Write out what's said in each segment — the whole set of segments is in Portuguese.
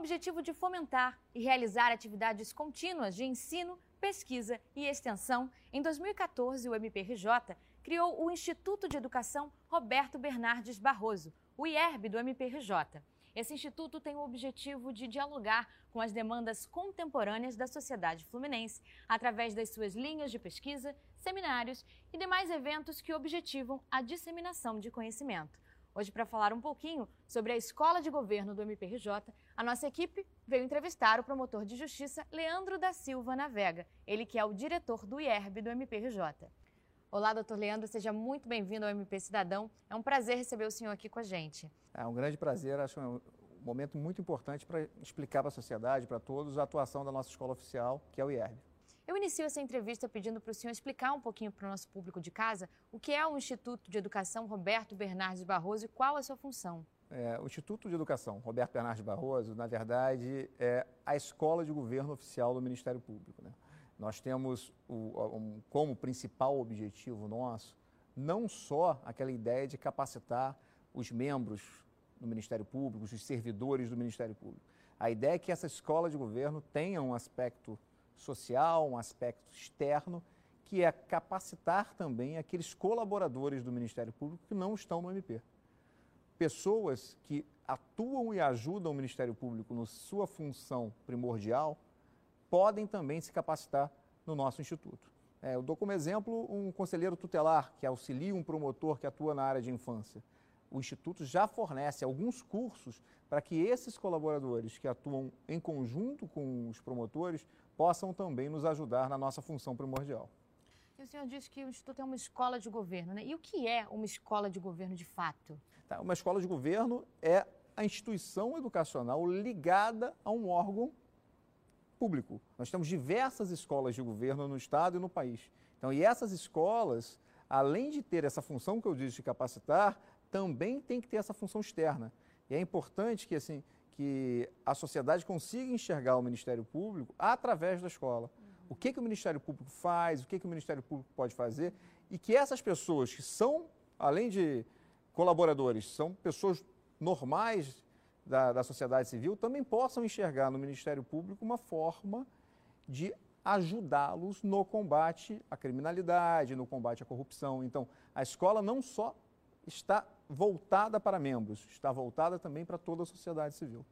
objetivo de fomentar e realizar atividades contínuas de ensino, pesquisa e extensão, em 2014 o MPRJ criou o Instituto de Educação Roberto Bernardes Barroso, o IERB do MPRJ. Esse instituto tem o objetivo de dialogar com as demandas contemporâneas da sociedade fluminense através das suas linhas de pesquisa, seminários e demais eventos que objetivam a disseminação de conhecimento. Hoje, para falar um pouquinho sobre a escola de governo do MPRJ, a nossa equipe veio entrevistar o promotor de justiça Leandro da Silva Navega, ele que é o diretor do IERB do MPRJ. Olá, doutor Leandro, seja muito bem-vindo ao MP Cidadão. É um prazer receber o senhor aqui com a gente. É um grande prazer, acho um momento muito importante para explicar para a sociedade, para todos, a atuação da nossa escola oficial, que é o IERB. Eu inicio essa entrevista pedindo para o senhor explicar um pouquinho para o nosso público de casa o que é o Instituto de Educação Roberto Bernardes Barroso e qual a sua função. É, o Instituto de Educação Roberto Bernardes Barroso, na verdade, é a escola de governo oficial do Ministério Público. Né? Nós temos o, um, como principal objetivo nosso não só aquela ideia de capacitar os membros do Ministério Público, os servidores do Ministério Público. A ideia é que essa escola de governo tenha um aspecto social, um aspecto externo, que é capacitar também aqueles colaboradores do Ministério Público que não estão no MP. Pessoas que atuam e ajudam o Ministério Público na sua função primordial, podem também se capacitar no nosso instituto. É, eu dou como exemplo um conselheiro tutelar que auxilia um promotor que atua na área de infância. O Instituto já fornece alguns cursos para que esses colaboradores que atuam em conjunto com os promotores possam também nos ajudar na nossa função primordial. E o senhor disse que o Instituto é uma escola de governo, né? E o que é uma escola de governo de fato? Tá, uma escola de governo é a instituição educacional ligada a um órgão público. Nós temos diversas escolas de governo no estado e no país. Então, e essas escolas, além de ter essa função que eu disse de capacitar, também tem que ter essa função externa. E é importante que assim que a sociedade consiga enxergar o Ministério Público através da escola. O que, que o Ministério Público faz, o que, que o Ministério Público pode fazer, e que essas pessoas que são, além de colaboradores, são pessoas normais da, da sociedade civil também possam enxergar no Ministério Público uma forma de ajudá-los no combate à criminalidade, no combate à corrupção. Então, a escola não só está voltada para membros, está voltada também para toda a sociedade civil.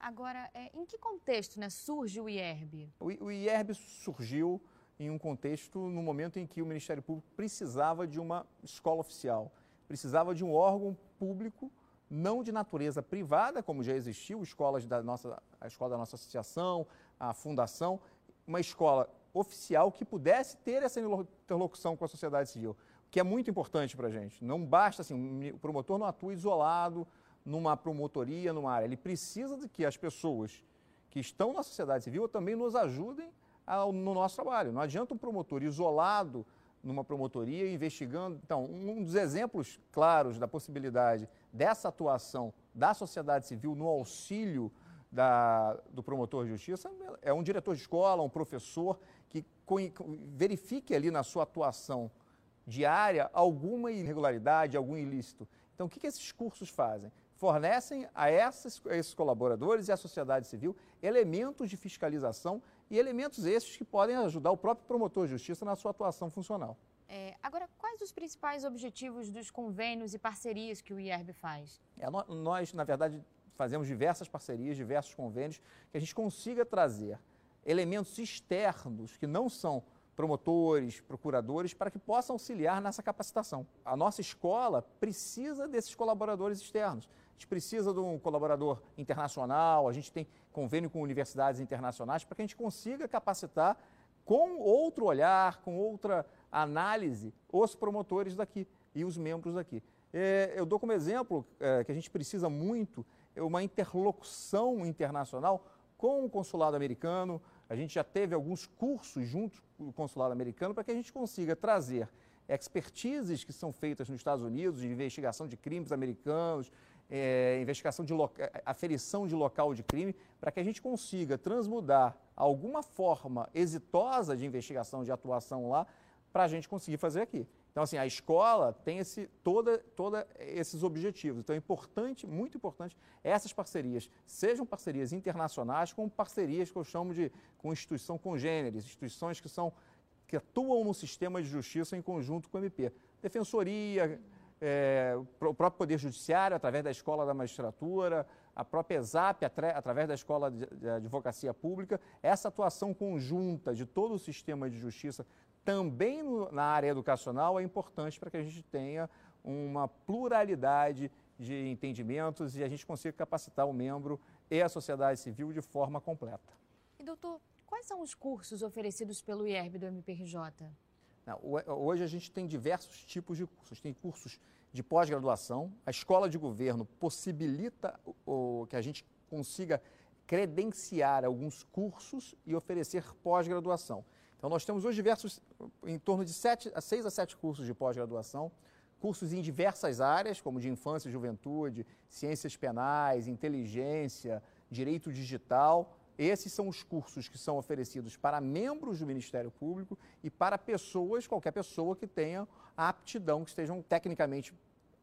Agora, é, em que contexto né, surge o IERB? O, o IERB surgiu em um contexto no momento em que o Ministério Público precisava de uma escola oficial, precisava de um órgão público não de natureza privada, como já existiu, escolas da nossa, a escola da nossa associação, a fundação, uma escola oficial que pudesse ter essa interlocução com a sociedade civil, que é muito importante para a gente. Não basta assim, o promotor não atua isolado numa promotoria, numa área. Ele precisa de que as pessoas que estão na sociedade civil também nos ajudem ao, no nosso trabalho. Não adianta um promotor isolado numa promotoria investigando. Então, um dos exemplos claros da possibilidade dessa atuação da sociedade civil no auxílio da, do promotor de justiça é um diretor de escola, um professor que verifique ali na sua atuação diária alguma irregularidade, algum ilícito. Então, o que, que esses cursos fazem? Fornecem a, essas, a esses colaboradores e à sociedade civil elementos de fiscalização e elementos esses que podem ajudar o próprio promotor de justiça na sua atuação funcional. É, agora, quais os principais objetivos dos convênios e parcerias que o IERB faz? É, nós, na verdade, fazemos diversas parcerias, diversos convênios, que a gente consiga trazer elementos externos que não são promotores, procuradores, para que possam auxiliar nessa capacitação. A nossa escola precisa desses colaboradores externos. A gente precisa de um colaborador internacional, a gente tem convênio com universidades internacionais para que a gente consiga capacitar com outro olhar, com outra análise, os promotores daqui e os membros daqui. É, eu dou como exemplo é, que a gente precisa muito é uma interlocução internacional com o consulado americano. A gente já teve alguns cursos junto com o consulado americano para que a gente consiga trazer expertises que são feitas nos Estados Unidos de investigação de crimes americanos, é, investigação de é, aferição de local de crime, para que a gente consiga transmudar alguma forma exitosa de investigação, de atuação lá, para a gente conseguir fazer aqui. Então, assim, a escola tem esse, toda, toda esses objetivos. Então, é importante, muito importante, essas parcerias, sejam parcerias internacionais, como parcerias que eu chamo de com instituição congêneres, instituições que são que atuam no sistema de justiça em conjunto com o MP. Defensoria, é, o próprio Poder Judiciário, através da Escola da Magistratura, a própria ESAP, através da Escola de Advocacia Pública, essa atuação conjunta de todo o sistema de justiça também no, na área educacional é importante para que a gente tenha uma pluralidade de entendimentos e a gente consiga capacitar o membro e a sociedade civil de forma completa. E doutor, quais são os cursos oferecidos pelo IERB do MPRJ? Não, hoje a gente tem diversos tipos de cursos. Tem cursos de pós-graduação. A escola de governo possibilita o, que a gente consiga credenciar alguns cursos e oferecer pós-graduação. Então, nós temos hoje diversos, em torno de sete, seis a sete cursos de pós-graduação, cursos em diversas áreas, como de infância e juventude, ciências penais, inteligência, direito digital. Esses são os cursos que são oferecidos para membros do Ministério Público e para pessoas, qualquer pessoa que tenha a aptidão, que estejam tecnicamente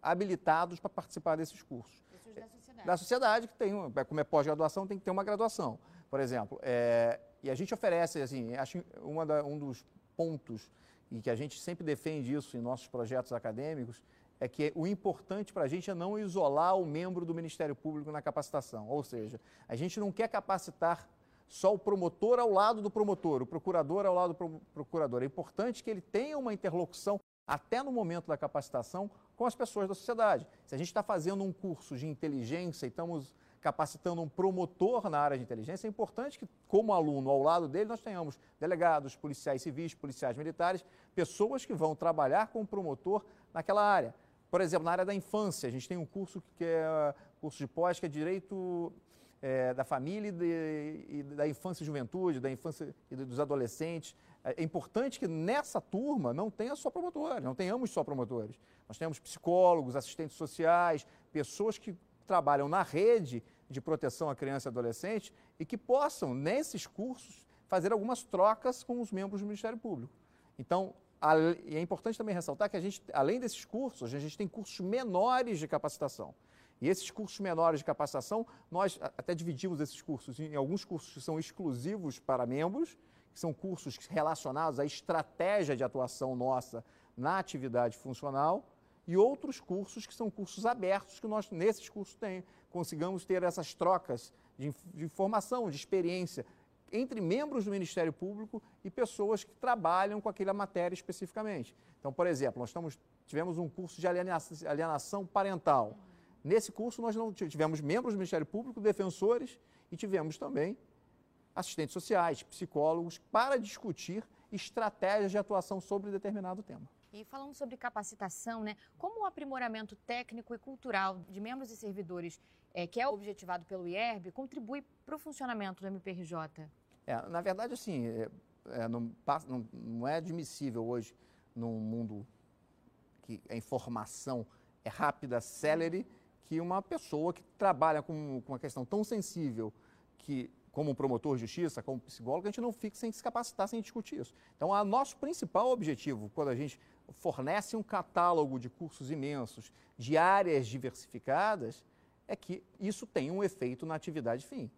habilitados para participar desses cursos. da sociedade. Da sociedade, que tem, como é pós-graduação, tem que ter uma graduação. Por exemplo, é, e a gente oferece, assim, acho uma da, um dos pontos e que a gente sempre defende isso em nossos projetos acadêmicos, é que o importante para a gente é não isolar o membro do Ministério Público na capacitação. Ou seja, a gente não quer capacitar só o promotor ao lado do promotor, o procurador ao lado do procurador. É importante que ele tenha uma interlocução, até no momento da capacitação, com as pessoas da sociedade. Se a gente está fazendo um curso de inteligência e estamos capacitando um promotor na área de inteligência, é importante que, como aluno, ao lado dele, nós tenhamos delegados, policiais civis, policiais militares, pessoas que vão trabalhar com o promotor naquela área. Por exemplo, na área da infância, a gente tem um curso que é curso de pós, que é Direito é, da Família e, de, e, da Infância e Juventude, da infância e dos adolescentes. É importante que nessa turma não tenha só promotores, não tenhamos só promotores. Nós temos psicólogos, assistentes sociais, pessoas que trabalham na rede de proteção à criança e adolescente e que possam, nesses cursos, fazer algumas trocas com os membros do Ministério Público. Então, e é importante também ressaltar que a gente, além desses cursos, a gente tem cursos menores de capacitação. E esses cursos menores de capacitação, nós até dividimos esses cursos em alguns cursos que são exclusivos para membros, que são cursos relacionados à estratégia de atuação nossa na atividade funcional, e outros cursos que são cursos abertos, que nós, nesses cursos, tem, consigamos ter essas trocas de, de informação, de experiência, entre membros do Ministério Público e pessoas que trabalham com aquela matéria especificamente. Então, por exemplo, nós estamos, tivemos um curso de alienação, alienação parental. Nesse curso, nós não tivemos membros do Ministério Público, defensores e tivemos também assistentes sociais, psicólogos, para discutir estratégias de atuação sobre determinado tema. E falando sobre capacitação, né, como o aprimoramento técnico e cultural de membros e servidores, é, que é objetivado pelo IERB, contribui para o funcionamento do MPRJ? É, na verdade, assim, é, é, não, não, não, é admissível hoje, num mundo que a informação é rápida, célere, que uma pessoa que trabalha com, com uma questão tão sensível que como promotor de justiça, como psicólogo, a gente não fica sem se capacitar, sem discutir isso. Então, o nosso principal objetivo, quando a gente fornece um catálogo de cursos imensos, de áreas diversificadas, é que isso tem um efeito na atividade fim.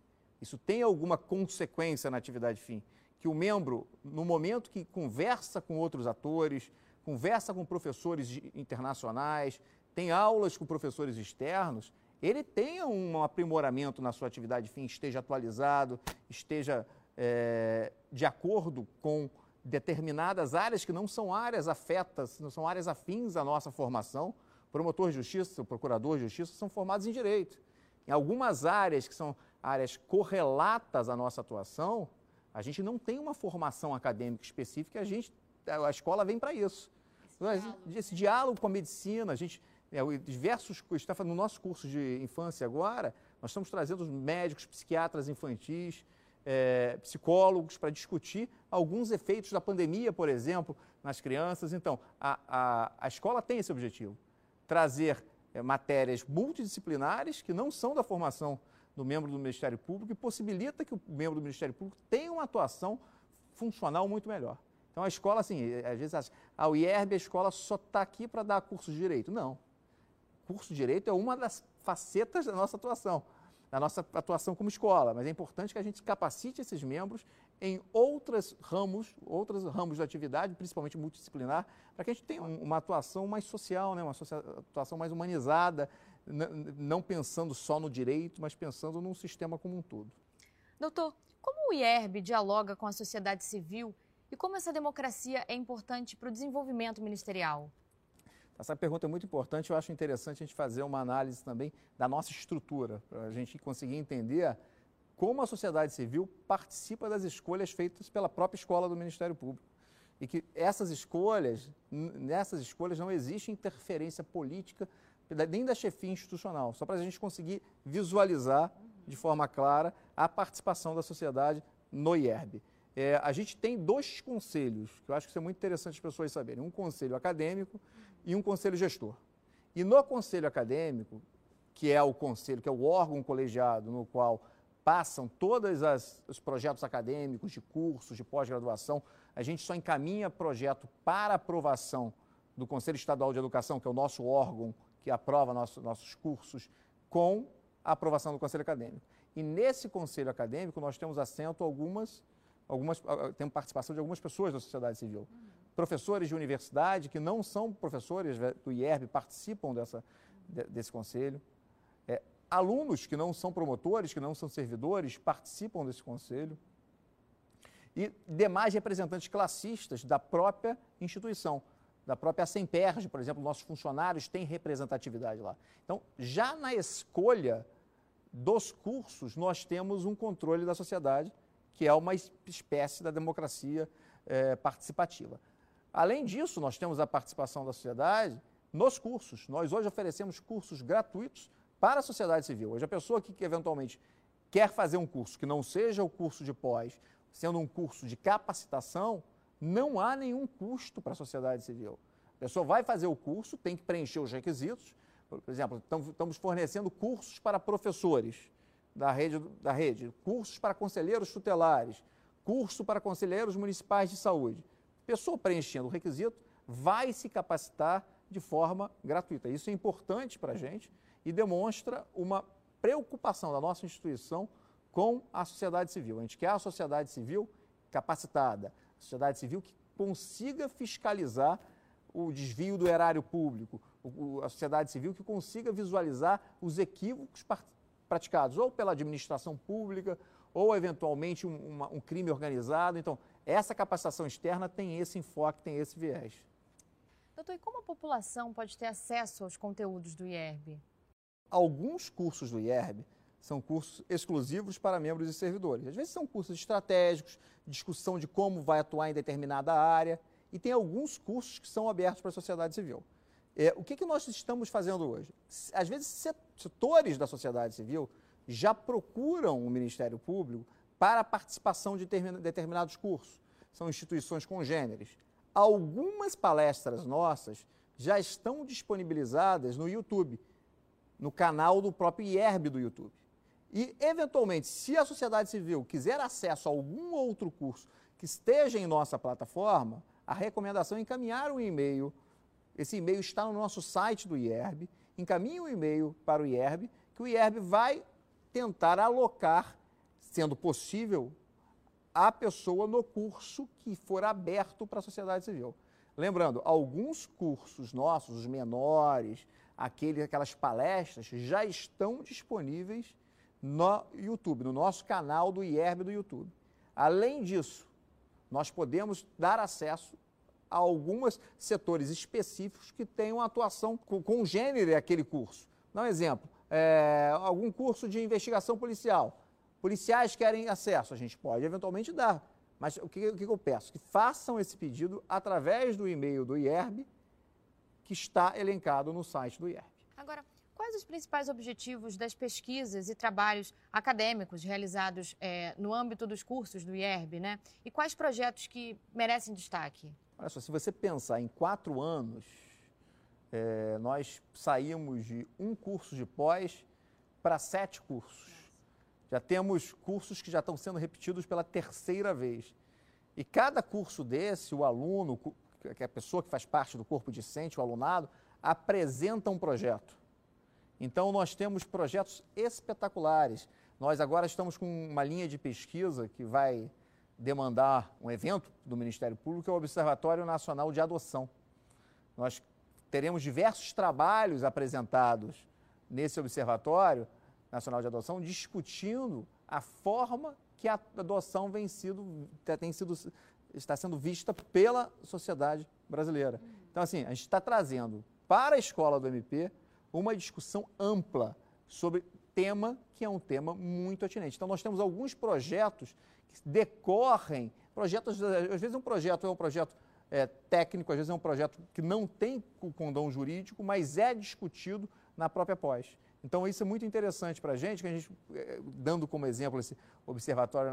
Isso tem alguma consequência na atividade fim. Que o membro, no momento que conversa com outros atores, conversa com professores internacionais, tem aulas com professores externos, ele tenha um aprimoramento na sua atividade fim, esteja atualizado, esteja é, de acordo com determinadas áreas que não são áreas afetas, não são áreas afins à nossa formação. Promotor de justiça, procurador de justiça são formados em direito. Em algumas áreas que são áreas correlatas à nossa atuação, a gente não tem uma formação acadêmica específica, a gente a escola vem para isso. Esse diálogo, Esse diálogo com a medicina, a gente é, diversos está no nosso curso de infância agora, nós estamos trazendo médicos, psiquiatras infantis, é, psicólogos para discutir alguns efeitos da pandemia, por exemplo, nas crianças. Então, a, a, a escola tem esse objetivo: trazer é, matérias multidisciplinares que não são da formação do membro do Ministério Público e possibilita que o membro do Ministério Público tenha uma atuação funcional muito melhor. Então a escola, assim, às vezes acha, o IERB, a escola só está aqui para dar curso de direito. Não. Curso de direito é uma das facetas da nossa atuação, da nossa atuação como escola. Mas é importante que a gente capacite esses membros em outros ramos, outros ramos de atividade, principalmente multidisciplinar, para que a gente tenha uma atuação mais social, né? uma atuação mais humanizada, não pensando só no direito, mas pensando num sistema como um todo. Doutor, como o IERB dialoga com a sociedade civil e como essa democracia é importante para o desenvolvimento ministerial? Essa pergunta é muito importante. Eu acho interessante a gente fazer uma análise também da nossa estrutura, para a gente conseguir entender como a sociedade civil participa das escolhas feitas pela própria escola do Ministério Público. E que essas escolhas, nessas escolhas não existe interferência política nem da chefia institucional, só para a gente conseguir visualizar de forma clara a participação da sociedade no IERB. É, a gente tem dois conselhos, que eu acho que isso é muito interessante as pessoas saberem: um conselho acadêmico e um conselho gestor. E no conselho acadêmico, que é o conselho, que é o órgão colegiado no qual passam todos os projetos acadêmicos, de cursos, de pós-graduação, a gente só encaminha projeto para aprovação do Conselho Estadual de Educação, que é o nosso órgão que aprova nosso, nossos cursos, com a aprovação do Conselho Acadêmico. E nesse Conselho Acadêmico nós temos assento algumas, algumas temos participação de algumas pessoas da sociedade civil. Uhum. Professores de universidade que não são professores do IERB participam dessa, desse conselho. É, alunos que não são promotores, que não são servidores, participam desse conselho. E demais representantes classistas da própria instituição da própria Semperge, por exemplo, nossos funcionários têm representatividade lá. Então, já na escolha dos cursos, nós temos um controle da sociedade, que é uma espécie da democracia é, participativa. Além disso, nós temos a participação da sociedade nos cursos. Nós hoje oferecemos cursos gratuitos para a sociedade civil. Hoje, a pessoa que, que eventualmente quer fazer um curso que não seja o curso de pós, sendo um curso de capacitação, não há nenhum custo para a sociedade civil. A pessoa vai fazer o curso, tem que preencher os requisitos. Por exemplo, estamos fornecendo cursos para professores da rede, da rede, cursos para conselheiros tutelares, curso para conselheiros municipais de saúde. A pessoa preenchendo o requisito vai se capacitar de forma gratuita. Isso é importante para a gente e demonstra uma preocupação da nossa instituição com a sociedade civil. A gente quer a sociedade civil capacitada, sociedade civil que consiga fiscalizar o desvio do erário público, a sociedade civil que consiga visualizar os equívocos praticados ou pela administração pública ou eventualmente um, uma, um crime organizado. Então, essa capacitação externa tem esse enfoque, tem esse viés. Doutor, e como a população pode ter acesso aos conteúdos do IERB? Alguns cursos do IERB são cursos exclusivos para membros e servidores. Às vezes são cursos estratégicos, discussão de como vai atuar em determinada área, e tem alguns cursos que são abertos para a sociedade civil. É, o que, que nós estamos fazendo hoje? Às vezes, setores da sociedade civil já procuram o Ministério Público para a participação de determinados cursos. São instituições congêneres. Algumas palestras nossas já estão disponibilizadas no YouTube, no canal do próprio IERB do YouTube. E, eventualmente, se a sociedade civil quiser acesso a algum outro curso que esteja em nossa plataforma, a recomendação é encaminhar um e-mail. Esse e-mail está no nosso site do IERB. Encaminhe o um e-mail para o IERB, que o IERB vai tentar alocar, sendo possível, a pessoa no curso que for aberto para a sociedade civil. Lembrando, alguns cursos nossos, os menores, aqueles, aquelas palestras, já estão disponíveis no YouTube, no nosso canal do IERB do YouTube. Além disso, nós podemos dar acesso a alguns setores específicos que tenham atuação gênero aquele curso. Dá um exemplo, é, algum curso de investigação policial. Policiais querem acesso, a gente pode eventualmente dar. Mas o que, o que eu peço? Que façam esse pedido através do e-mail do IERB, que está elencado no site do IERB. Agora, Quais os principais objetivos das pesquisas e trabalhos acadêmicos realizados é, no âmbito dos cursos do IERB, né? E quais projetos que merecem destaque? Olha só, se você pensar em quatro anos, é, nós saímos de um curso de pós para sete cursos. Já temos cursos que já estão sendo repetidos pela terceira vez. E cada curso desse, o aluno, que é a pessoa que faz parte do corpo discente, o alunado, apresenta um projeto. Então, nós temos projetos espetaculares. Nós agora estamos com uma linha de pesquisa que vai demandar um evento do Ministério Público, é o Observatório Nacional de Adoção. Nós teremos diversos trabalhos apresentados nesse Observatório Nacional de Adoção discutindo a forma que a adoção vem sido, tem sido, está sendo vista pela sociedade brasileira. Então, assim, a gente está trazendo para a escola do MP uma discussão ampla sobre tema que é um tema muito atinente. Então, nós temos alguns projetos que decorrem, projetos, às vezes um projeto é um projeto é, técnico, às vezes é um projeto que não tem o condão jurídico, mas é discutido na própria pós. Então, isso é muito interessante para a gente, que a gente, é, dando como exemplo esse Observatório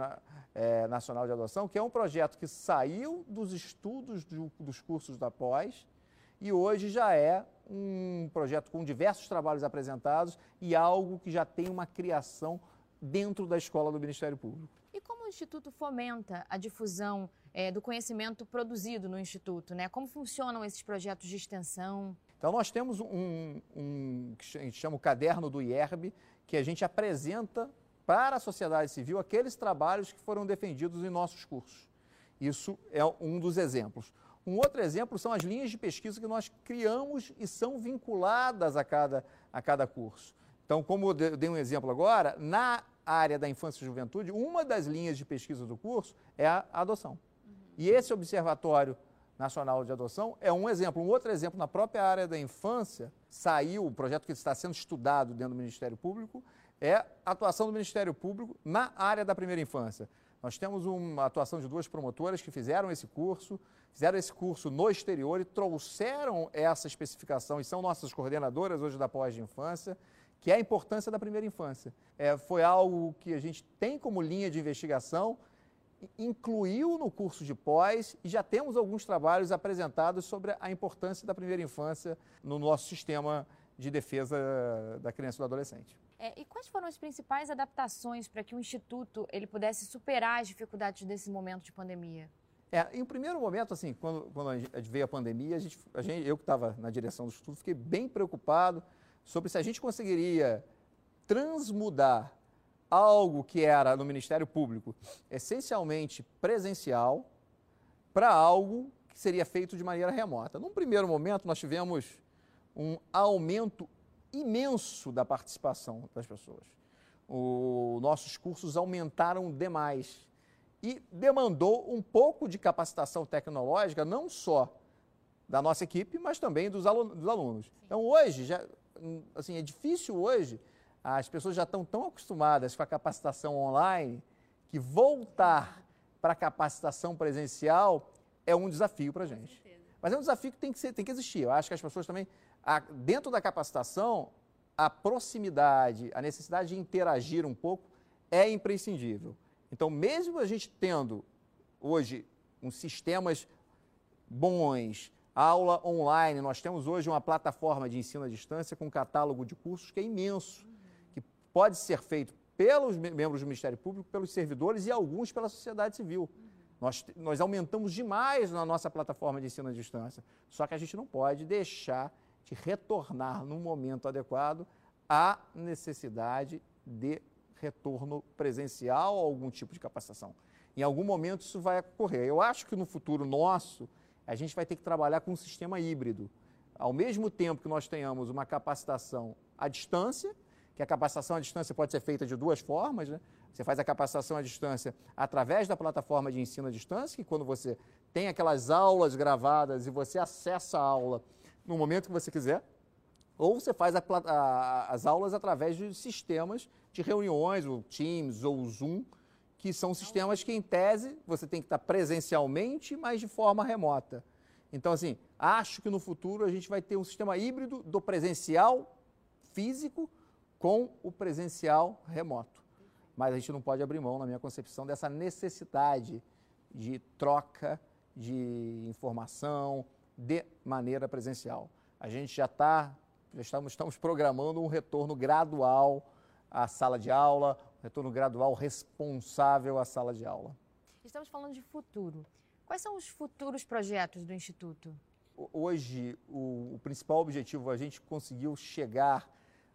é, Nacional de Adoção, que é um projeto que saiu dos estudos do, dos cursos da pós e hoje já é um projeto com diversos trabalhos apresentados e algo que já tem uma criação dentro da escola do Ministério Público. E como o Instituto fomenta a difusão é, do conhecimento produzido no Instituto? Né? Como funcionam esses projetos de extensão? Então, nós temos um, um que a gente chama o Caderno do IERB, que a gente apresenta para a sociedade civil aqueles trabalhos que foram defendidos em nossos cursos. Isso é um dos exemplos. Um outro exemplo são as linhas de pesquisa que nós criamos e são vinculadas a cada, a cada curso. Então, como eu dei um exemplo agora, na área da infância e juventude, uma das linhas de pesquisa do curso é a adoção. E esse Observatório Nacional de Adoção é um exemplo. Um outro exemplo, na própria área da infância, saiu, o projeto que está sendo estudado dentro do Ministério Público, é a atuação do Ministério Público na área da primeira infância. Nós temos uma atuação de duas promotoras que fizeram esse curso, fizeram esse curso no exterior e trouxeram essa especificação e são nossas coordenadoras hoje da pós de infância, que é a importância da primeira infância. É, foi algo que a gente tem como linha de investigação, incluiu no curso de pós e já temos alguns trabalhos apresentados sobre a importância da primeira infância no nosso sistema de defesa da criança e do adolescente. É, e quais foram as principais adaptações para que o Instituto ele pudesse superar as dificuldades desse momento de pandemia? É, em um primeiro momento, assim, quando, quando veio a pandemia, a gente, a gente, eu que estava na direção do Instituto, fiquei bem preocupado sobre se a gente conseguiria transmudar algo que era no Ministério Público essencialmente presencial para algo que seria feito de maneira remota. Num primeiro momento, nós tivemos um aumento imenso da participação das pessoas. Os nossos cursos aumentaram demais e demandou um pouco de capacitação tecnológica, não só da nossa equipe, mas também dos alunos. Então, hoje, já, assim, é difícil hoje, as pessoas já estão tão acostumadas com a capacitação online que voltar para a capacitação presencial é um desafio para a gente. Mas é um desafio que tem que, ser, tem que existir. Eu acho que as pessoas também a, dentro da capacitação, a proximidade, a necessidade de interagir um pouco é imprescindível. Então, mesmo a gente tendo hoje uns sistemas bons, aula online, nós temos hoje uma plataforma de ensino à distância com um catálogo de cursos que é imenso, que pode ser feito pelos membros do Ministério Público, pelos servidores e alguns pela sociedade civil. Nós, nós aumentamos demais na nossa plataforma de ensino à distância, só que a gente não pode deixar retornar no momento adequado à necessidade de retorno presencial ou algum tipo de capacitação. Em algum momento isso vai ocorrer. Eu acho que no futuro nosso, a gente vai ter que trabalhar com um sistema híbrido. Ao mesmo tempo que nós tenhamos uma capacitação à distância, que a capacitação à distância pode ser feita de duas formas, né? Você faz a capacitação à distância através da plataforma de ensino à distância, que quando você tem aquelas aulas gravadas e você acessa a aula no momento que você quiser, ou você faz a, a, as aulas através de sistemas de reuniões, o Teams ou o Zoom, que são sistemas que, em tese, você tem que estar presencialmente, mas de forma remota. Então, assim, acho que no futuro a gente vai ter um sistema híbrido do presencial físico com o presencial remoto. Mas a gente não pode abrir mão, na minha concepção, dessa necessidade de troca de informação, de maneira presencial. A gente já está, já estamos, estamos programando um retorno gradual à sala de aula, um retorno gradual responsável à sala de aula. Estamos falando de futuro. Quais são os futuros projetos do Instituto? Hoje, o, o principal objetivo, a gente conseguiu chegar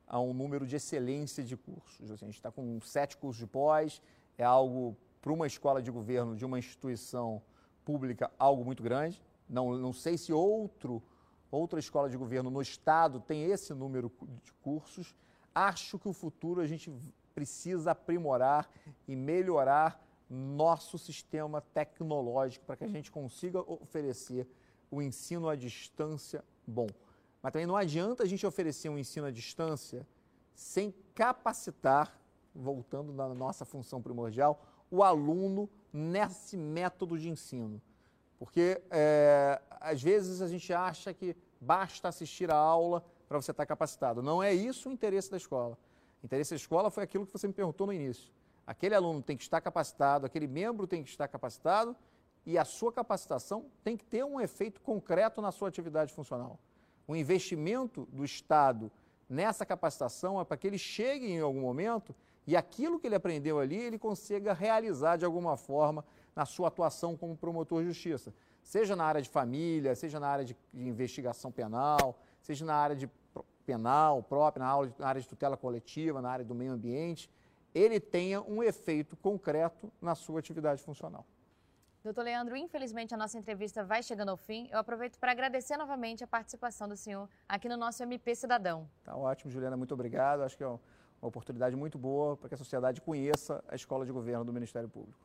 a um número de excelência de cursos. A gente está com sete cursos de pós, é algo para uma escola de governo de uma instituição pública, algo muito grande. Não, não sei se outro, outra escola de governo no estado tem esse número de cursos. Acho que o futuro a gente precisa aprimorar e melhorar nosso sistema tecnológico para que a gente consiga oferecer o ensino à distância bom. Mas também não adianta a gente oferecer um ensino à distância sem capacitar, voltando na nossa função primordial, o aluno nesse método de ensino. Porque é, às vezes a gente acha que basta assistir a aula para você estar capacitado. Não é isso o interesse da escola. O interesse da escola foi aquilo que você me perguntou no início. Aquele aluno tem que estar capacitado, aquele membro tem que estar capacitado e a sua capacitação tem que ter um efeito concreto na sua atividade funcional. O investimento do Estado nessa capacitação é para que ele chegue em algum momento e aquilo que ele aprendeu ali ele consiga realizar de alguma forma na sua atuação como promotor de justiça, seja na área de família, seja na área de, investigação penal, seja na área de penal própria, na, área de tutela coletiva, na área do meio ambiente, ele tenha um efeito concreto na sua atividade funcional. Doutor Leandro, infelizmente a nossa entrevista vai chegando ao fim. Eu aproveito para agradecer novamente a participação do senhor aqui no nosso MP Cidadão. Tá ótimo, Juliana, muito obrigado. Acho que é uma oportunidade muito boa para que a sociedade conheça a Escola de Governo do Ministério Público.